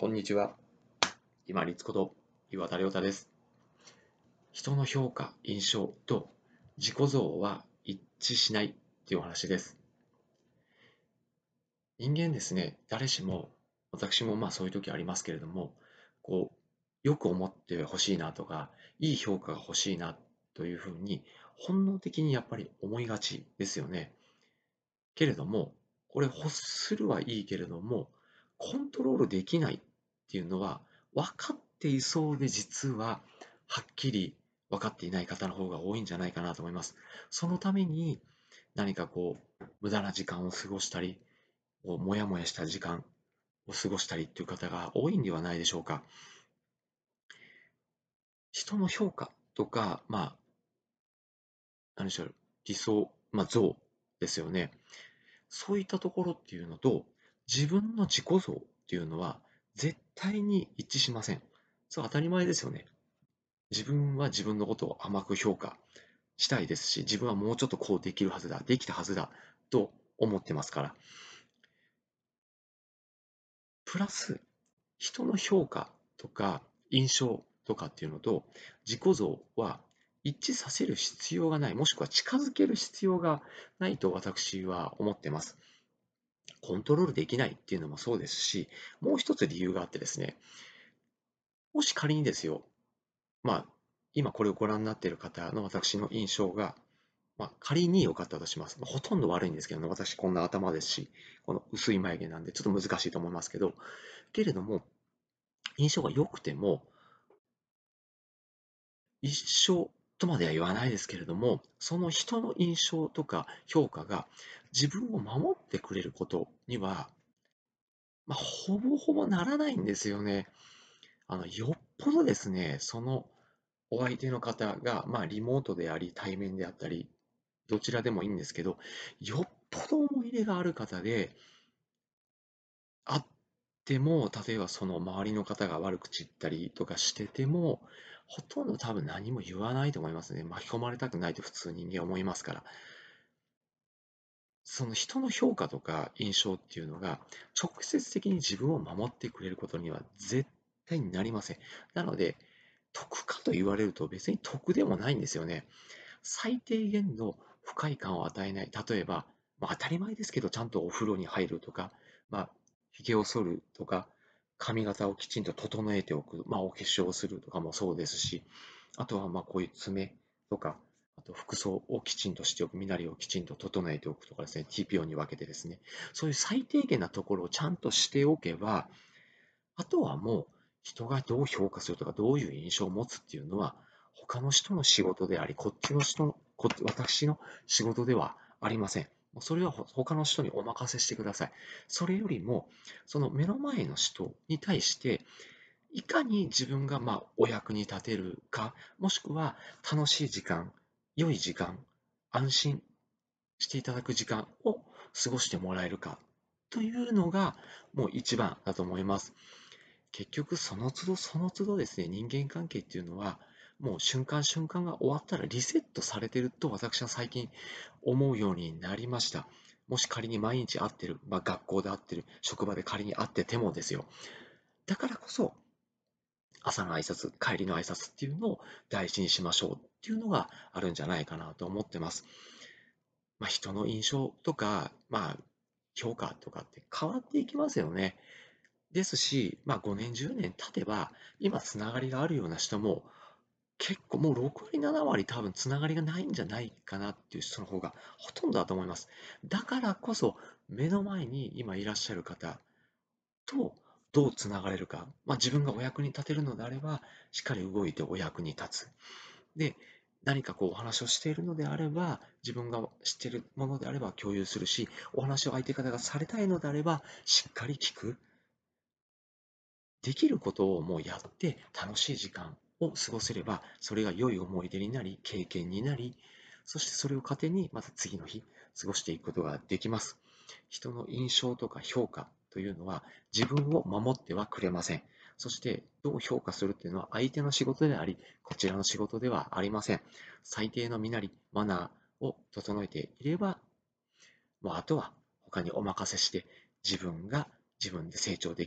こんにちは。今立こと岩田亮太です。人の評価、印象と自己像は一致しないというお話です。人間ですね、誰しも、私もまあそういう時ありますけれども、こう、よく思ってほしいなとか、いい評価が欲しいなというふうに、本能的にやっぱり思いがちですよね。けれども、これ欲するはいいけれども、コントロールできないっていうのは分かっていそうで実ははっきり分かっていない方の方が多いんじゃないかなと思います。そのために何かこう無駄な時間を過ごしたり、もやもやした時間を過ごしたりっていう方が多いんではないでしょうか。人の評価とか、まあ、何でしょう、理想、まあ、像ですよね。そういったところっていうのと、自分の自己像っていうのは絶対に一致しません。そう当たり前ですよね。自分は自分のことを甘く評価したいですし、自分はもうちょっとこうできるはずだ、できたはずだと思ってますから。プラス、人の評価とか印象とかっていうのと自己像は一致させる必要がない、もしくは近づける必要がないと私は思ってます。コントロールできないっていうのもそうですし、もう一つ理由があってですね、もし仮にですよ、まあ、今これをご覧になっている方の私の印象が、まあ、仮に良かったとします。ほとんど悪いんですけど、ね、私こんな頭ですし、この薄い眉毛なんでちょっと難しいと思いますけど、けれども、印象が良くても、一緒とまでは言わないですけれども、その人の印象とか評価が自分を守ってくれることには、まあ、ほぼほぼならないんですよね。あの、よっぽどですね、そのお相手の方が、まあ、リモートであり、対面であったり、どちらでもいいんですけど、よっぽど思い入れがある方で、あっても、例えばその周りの方が悪口言ったりとかしてても、ほとんど多分何も言わないと思いますね。巻き込まれたくないと普通人間思いますから。その人の評価とか印象っていうのが直接的に自分を守ってくれることには絶対になりません。なので、得かと言われると別に得でもないんですよね。最低限の不快感を与えない。例えば、まあ、当たり前ですけど、ちゃんとお風呂に入るとか、まあ、髭を剃るとか、髪型をきちんと整えておく、まあ、お化粧をするとかもそうですし、あとはまあこういう爪とか、あと服装をきちんとしておく、身なりをきちんと整えておくとかですね、TPO に分けてですね、そういう最低限なところをちゃんとしておけば、あとはもう人がどう評価するとか、どういう印象を持つっていうのは、他の人の仕事であり、こっちの人の、こ私の仕事ではありません。それは他の人にお任せしてください。それよりも、その目の前の人に対して、いかに自分がまお役に立てるか、もしくは楽しい時間、良い時間、安心していただく時間を過ごしてもらえるかというのがもう一番だと思います。結局その都度その都度ですね、人間関係っていうのはもう瞬間瞬間が終わったらリセットされてると私は最近思うようになりました。もし仮に毎日会ってる、まあ、学校で会ってる、職場で仮に会っててもですよ。だからこそ、朝の挨拶、帰りの挨拶っていうのを大事にしましょうっていうのがあるんじゃないかなと思ってます。まあ、人の印象とか、まあ、評価とかって変わっていきますよね。ですし、まあ、5年、10年経てば、今つながりがあるような人も、結構もう6割、7割多分つながりがないんじゃないかなっていう人の方がほとんどだと思います。だからこそ目の前に今いらっしゃる方とどうつながれるか、まあ、自分がお役に立てるのであればしっかり動いてお役に立つ。で、何かこうお話をしているのであれば自分が知っているものであれば共有するしお話を相手方がされたいのであればしっかり聞くできることをもうやって楽しい時間を過ごせれば、それが良い思い出になり、経験になり、そしてそれを糧にまた次の日過ごしていくことができます。人の印象とか評価というのは自分を守ってはくれません。そしてどう評価するっていうのは相手の仕事であり、こちらの仕事ではありません。最低の身なり、マナーを整えていれば、もうあとは他にお任せして自分が自分で成長で